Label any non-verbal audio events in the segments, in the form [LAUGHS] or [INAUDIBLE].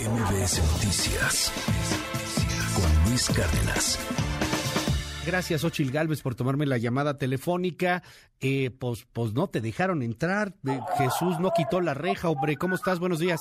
MBS Noticias con Luis Cárdenas. Gracias, Ochil Galvez, por tomarme la llamada telefónica. Eh, pues, pues no te dejaron entrar. Eh, Jesús no quitó la reja, hombre. ¿Cómo estás? Buenos días.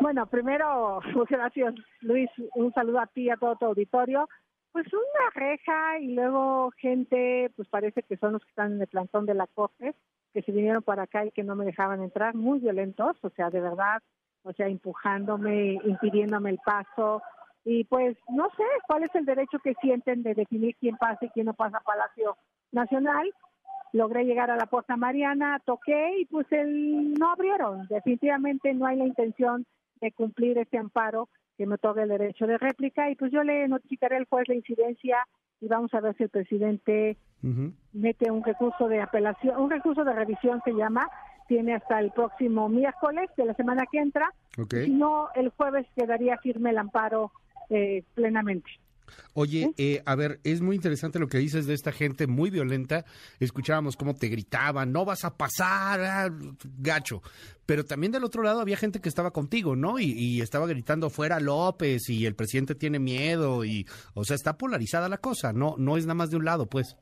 Bueno, primero, gracias, Luis. Un saludo a ti y a todo tu auditorio. Pues una reja y luego gente, pues parece que son los que están en el plantón de la corte, que se vinieron para acá y que no me dejaban entrar, muy violentos, o sea, de verdad, o sea, empujándome, impidiéndome el paso. Y pues no sé cuál es el derecho que sienten de definir quién pasa y quién no pasa a Palacio Nacional. Logré llegar a la Puerta Mariana, toqué y pues el, no abrieron. Definitivamente no hay la intención de cumplir este amparo que me otorga el derecho de réplica y pues yo le notificaré al juez la incidencia y vamos a ver si el presidente mete un recurso de apelación, un recurso de revisión se llama, tiene hasta el próximo miércoles de la semana que entra, si no el jueves quedaría firme el amparo eh, plenamente. Oye, eh, a ver, es muy interesante lo que dices de esta gente muy violenta. Escuchábamos cómo te gritaban, no vas a pasar, ah, gacho. Pero también del otro lado había gente que estaba contigo, ¿no? Y, y, estaba gritando fuera López y el presidente tiene miedo y, o sea, está polarizada la cosa. No, no es nada más de un lado, pues.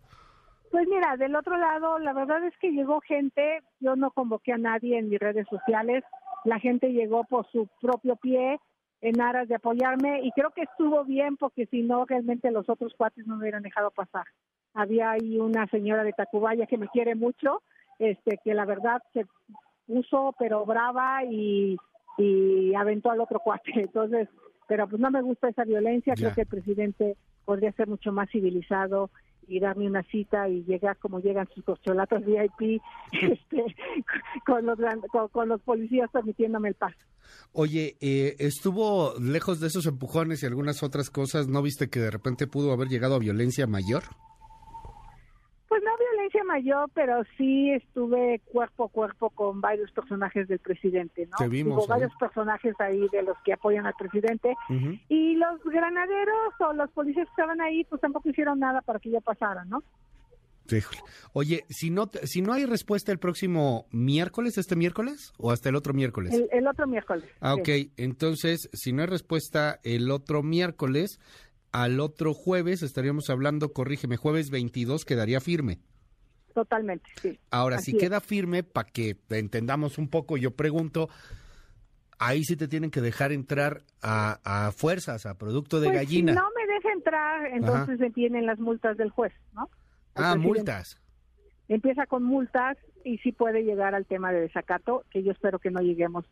Pues mira, del otro lado, la verdad es que llegó gente. Yo no convoqué a nadie en mis redes sociales. La gente llegó por su propio pie en aras de apoyarme y creo que estuvo bien porque si no realmente los otros cuates no me hubieran dejado pasar. Había ahí una señora de Tacubaya que me quiere mucho, este que la verdad se puso pero brava y, y aventó al otro cuate. [LAUGHS] Entonces, pero pues no me gusta esa violencia, creo que el presidente podría ser mucho más civilizado y darme una cita y llegar como llegan sus cocholatos VIP [LAUGHS] este, con, los, con, los policías permitiéndome el paso. Oye, eh, estuvo lejos de esos empujones y algunas otras cosas, ¿no viste que de repente pudo haber llegado a violencia mayor? Violencia mayor, pero sí estuve cuerpo a cuerpo con varios personajes del presidente, ¿no? vimos, varios personajes ahí de los que apoyan al presidente. Y los granaderos o los policías que estaban ahí, pues tampoco hicieron nada para que yo pasara, ¿no? Oye, si no, si no hay respuesta el próximo miércoles, este miércoles o hasta el otro miércoles? El, otro miércoles. Ah, ok. Entonces, si no hay respuesta el otro miércoles, al otro jueves estaríamos hablando, corrígeme, jueves 22 quedaría firme. Totalmente, sí. Ahora, si queda firme, para que entendamos un poco, yo pregunto, ahí sí te tienen que dejar entrar a, fuerzas, a producto de pues gallina. Si no me deja entrar, entonces se tienen las multas del juez, ¿no? ah, multas. Empieza con multas y sí puede llegar al tema de desacato, que yo espero que no lleguemos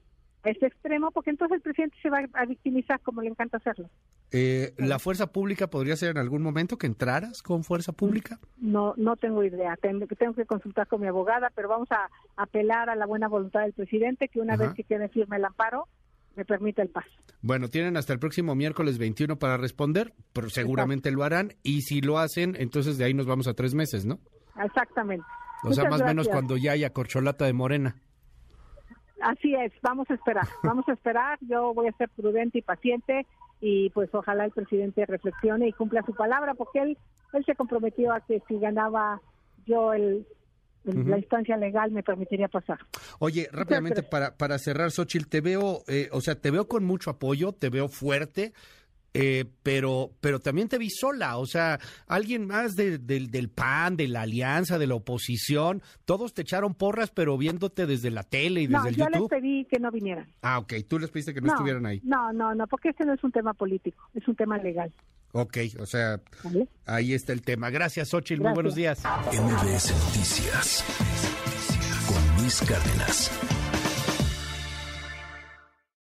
ese extremo, porque entonces el presidente se va a victimizar como le encanta hacerlo. Eh, ¿La fuerza pública podría ser en algún momento que entraras con fuerza pública? No, no tengo idea. Tengo, tengo que consultar con mi abogada, pero vamos a apelar a la buena voluntad del presidente que una vez que quede firme el amparo, me permita el paso. Bueno, tienen hasta el próximo miércoles 21 para responder, pero seguramente lo harán. Y si lo hacen, entonces de ahí nos vamos a tres meses, ¿no? Exactamente. O sea, más o menos cuando ya haya corcholata de morena. Así es, vamos a esperar, [LAUGHS] vamos a esperar. Yo voy a ser prudente y paciente y pues ojalá el presidente reflexione y cumpla su palabra porque él, él se comprometió a que si ganaba yo el, la instancia legal me permitiría pasar. Oye, rápidamente para, para cerrar, Xochitl, te veo, eh, o sea, te veo con mucho apoyo, te veo fuerte, eh, pero, pero también te vi sola, o sea, alguien más del PAN, de la alianza, de la oposición, todos te echaron porras, pero viéndote desde la tele y desde el yo YouTube. les pedí que no vinieran. Ah, ok, tú les pediste que no, estuvieran ahí. No, no, no, porque este no es un tema político, es un tema legal. Ok, o sea, ahí está el tema. Gracias, Xochitl, muy buenos días. MBS Noticias con Luis Cárdenas.